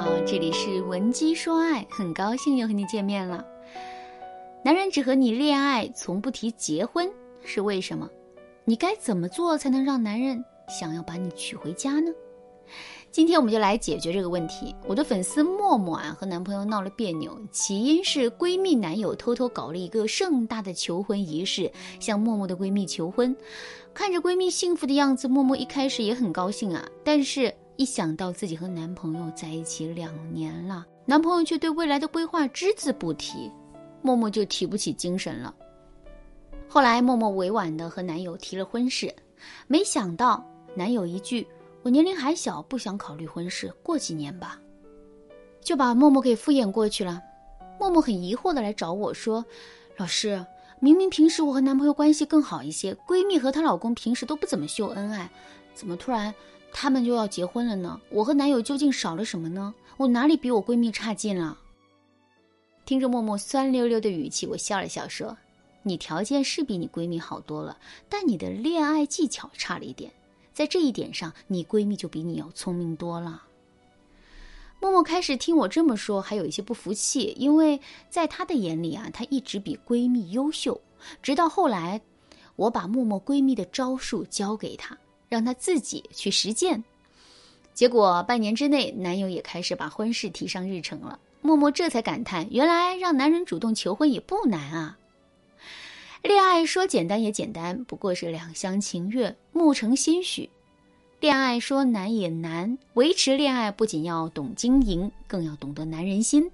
好，这里是文姬说爱，很高兴又和你见面了。男人只和你恋爱，从不提结婚，是为什么？你该怎么做才能让男人想要把你娶回家呢？今天我们就来解决这个问题。我的粉丝默默啊和男朋友闹了别扭，起因是闺蜜男友偷偷搞了一个盛大的求婚仪式，向默默的闺蜜求婚。看着闺蜜幸福的样子，默默一开始也很高兴啊，但是。一想到自己和男朋友在一起两年了，男朋友却对未来的规划只字不提，默默就提不起精神了。后来，默默委婉的和男友提了婚事，没想到男友一句“我年龄还小，不想考虑婚事，过几年吧”，就把默默给敷衍过去了。默默很疑惑的来找我说：“老师，明明平时我和男朋友关系更好一些，闺蜜和她老公平时都不怎么秀恩爱，怎么突然？”他们就要结婚了呢，我和男友究竟少了什么呢？我哪里比我闺蜜差劲了？听着默默酸溜溜的语气，我笑了笑说：“你条件是比你闺蜜好多了，但你的恋爱技巧差了一点，在这一点上，你闺蜜就比你要聪明多了。”默默开始听我这么说，还有一些不服气，因为在她的眼里啊，她一直比闺蜜优秀。直到后来，我把默默闺蜜的招数教给她。让她自己去实践，结果半年之内，男友也开始把婚事提上日程了。默默这才感叹，原来让男人主动求婚也不难啊。恋爱说简单也简单，不过是两厢情愿，目成心许。恋爱说难也难，维持恋爱不仅要懂经营，更要懂得男人心。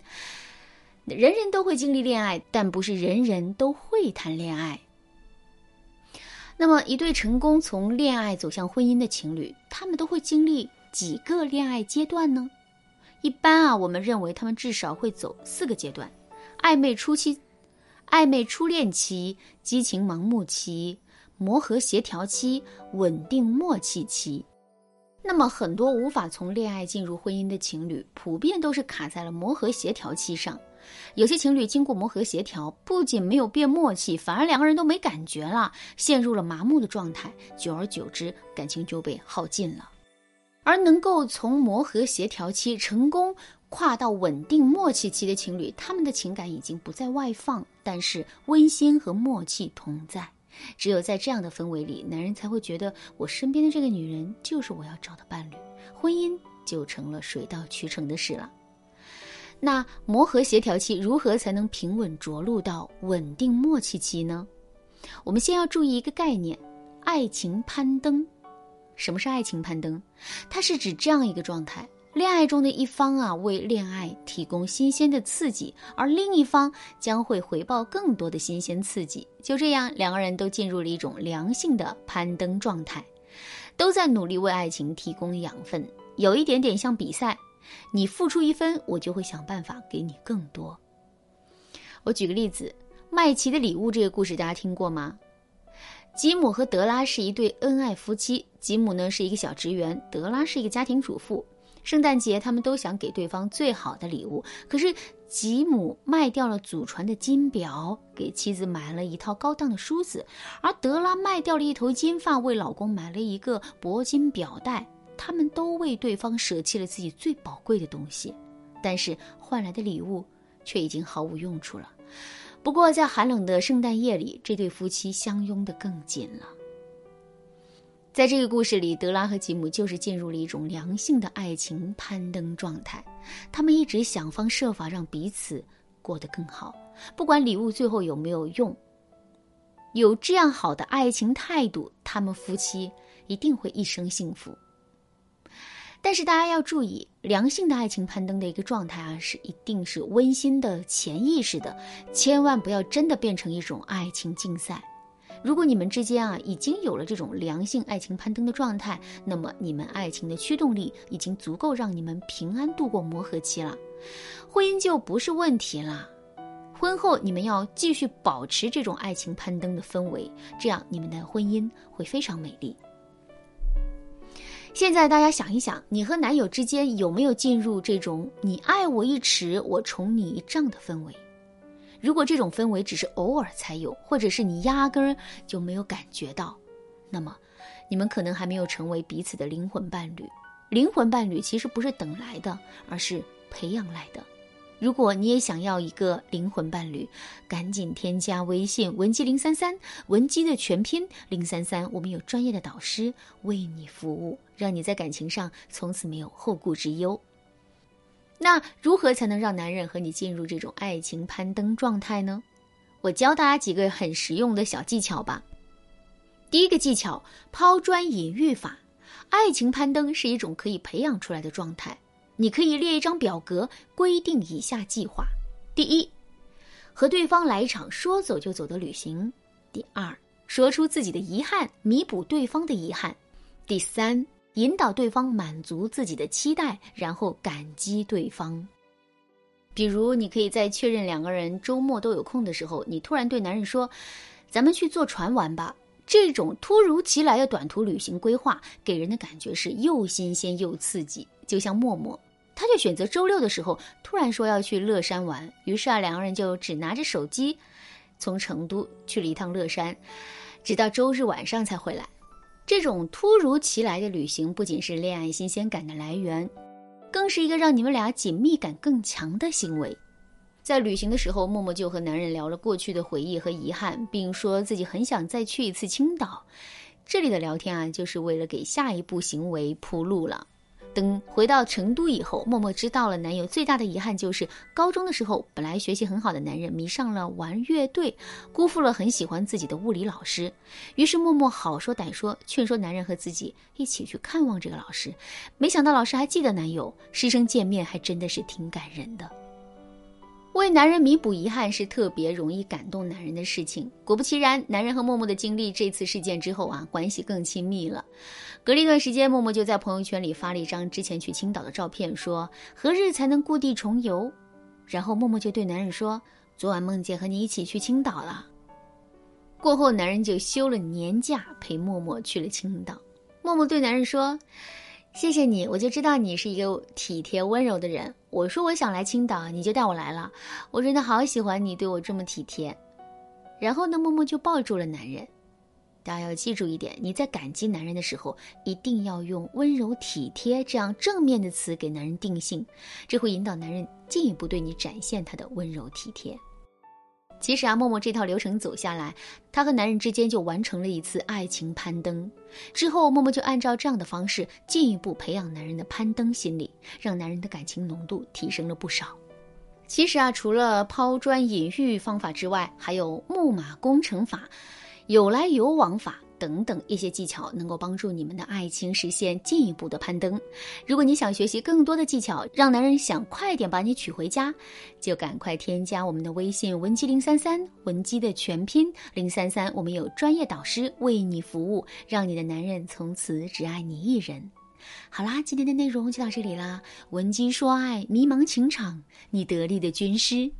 人人都会经历恋爱，但不是人人都会谈恋爱。那么，一对成功从恋爱走向婚姻的情侣，他们都会经历几个恋爱阶段呢？一般啊，我们认为他们至少会走四个阶段：暧昧初期、暧昧初恋期、激情盲目期、磨合协调期、稳定默契期。那么，很多无法从恋爱进入婚姻的情侣，普遍都是卡在了磨合协调期上。有些情侣经过磨合协调，不仅没有变默契，反而两个人都没感觉了，陷入了麻木的状态。久而久之，感情就被耗尽了。而能够从磨合协调期成功跨到稳定默契期的情侣，他们的情感已经不再外放，但是温馨和默契同在。只有在这样的氛围里，男人才会觉得我身边的这个女人就是我要找的伴侣，婚姻就成了水到渠成的事了。那磨合协调期如何才能平稳着陆到稳定默契期呢？我们先要注意一个概念：爱情攀登。什么是爱情攀登？它是指这样一个状态：恋爱中的一方啊，为恋爱提供新鲜的刺激，而另一方将会回报更多的新鲜刺激。就这样，两个人都进入了一种良性的攀登状态，都在努力为爱情提供养分，有一点点像比赛。你付出一分，我就会想办法给你更多。我举个例子，《麦琪的礼物》这个故事大家听过吗？吉姆和德拉是一对恩爱夫妻。吉姆呢是一个小职员，德拉是一个家庭主妇。圣诞节，他们都想给对方最好的礼物。可是吉姆卖掉了祖传的金表，给妻子买了一套高档的梳子；而德拉卖掉了一头金发，为老公买了一个铂金表带。他们都为对方舍弃了自己最宝贵的东西，但是换来的礼物却已经毫无用处了。不过，在寒冷的圣诞夜里，这对夫妻相拥得更紧了。在这个故事里，德拉和吉姆就是进入了一种良性的爱情攀登状态。他们一直想方设法让彼此过得更好，不管礼物最后有没有用。有这样好的爱情态度，他们夫妻一定会一生幸福。但是大家要注意，良性的爱情攀登的一个状态啊，是一定是温馨的、潜意识的，千万不要真的变成一种爱情竞赛。如果你们之间啊已经有了这种良性爱情攀登的状态，那么你们爱情的驱动力已经足够让你们平安度过磨合期了，婚姻就不是问题了。婚后你们要继续保持这种爱情攀登的氛围，这样你们的婚姻会非常美丽。现在大家想一想，你和男友之间有没有进入这种“你爱我一尺，我宠你一丈”的氛围？如果这种氛围只是偶尔才有，或者是你压根儿就没有感觉到，那么你们可能还没有成为彼此的灵魂伴侣。灵魂伴侣其实不是等来的，而是培养来的。如果你也想要一个灵魂伴侣，赶紧添加微信文姬零三三，文姬的全拼零三三，我们有专业的导师为你服务，让你在感情上从此没有后顾之忧。那如何才能让男人和你进入这种爱情攀登状态呢？我教大家几个很实用的小技巧吧。第一个技巧：抛砖引玉法。爱情攀登是一种可以培养出来的状态。你可以列一张表格，规定以下计划：第一，和对方来一场说走就走的旅行；第二，说出自己的遗憾，弥补对方的遗憾；第三，引导对方满足自己的期待，然后感激对方。比如，你可以在确认两个人周末都有空的时候，你突然对男人说：“咱们去坐船玩吧。”这种突如其来的短途旅行规划，给人的感觉是又新鲜又刺激，就像默默。他就选择周六的时候突然说要去乐山玩，于是啊，两个人就只拿着手机，从成都去了一趟乐山，直到周日晚上才回来。这种突如其来的旅行不仅是恋爱新鲜感的来源，更是一个让你们俩紧密感更强的行为。在旅行的时候，默默就和男人聊了过去的回忆和遗憾，并说自己很想再去一次青岛。这里的聊天啊，就是为了给下一步行为铺路了。等回到成都以后，默默知道了男友最大的遗憾就是高中的时候，本来学习很好的男人迷上了玩乐队，辜负了很喜欢自己的物理老师。于是默默好说歹说，劝说男人和自己一起去看望这个老师。没想到老师还记得男友，师生见面还真的是挺感人的。为男人弥补遗憾是特别容易感动男人的事情。果不其然，男人和默默的经历这次事件之后啊，关系更亲密了。隔了一段时间，默默就在朋友圈里发了一张之前去青岛的照片，说何日才能故地重游？然后默默就对男人说：“昨晚梦见和你一起去青岛了。”过后，男人就休了年假陪默默去了青岛。默默对男人说。谢谢你，我就知道你是一个体贴温柔的人。我说我想来青岛，你就带我来了。我真的好喜欢你对我这么体贴。然后呢，默默就抱住了男人。大家要记住一点，你在感激男人的时候，一定要用温柔体贴这样正面的词给男人定性，这会引导男人进一步对你展现他的温柔体贴。其实啊，默默这套流程走下来，她和男人之间就完成了一次爱情攀登。之后，默默就按照这样的方式，进一步培养男人的攀登心理，让男人的感情浓度提升了不少。其实啊，除了抛砖引玉方法之外，还有木马工程法、有来有往法。等等一些技巧，能够帮助你们的爱情实现进一步的攀登。如果你想学习更多的技巧，让男人想快点把你娶回家，就赶快添加我们的微信文姬零三三，文姬的全拼零三三，我们有专业导师为你服务，让你的男人从此只爱你一人。好啦，今天的内容就到这里啦，文姬说爱，迷茫情场，你得力的军师。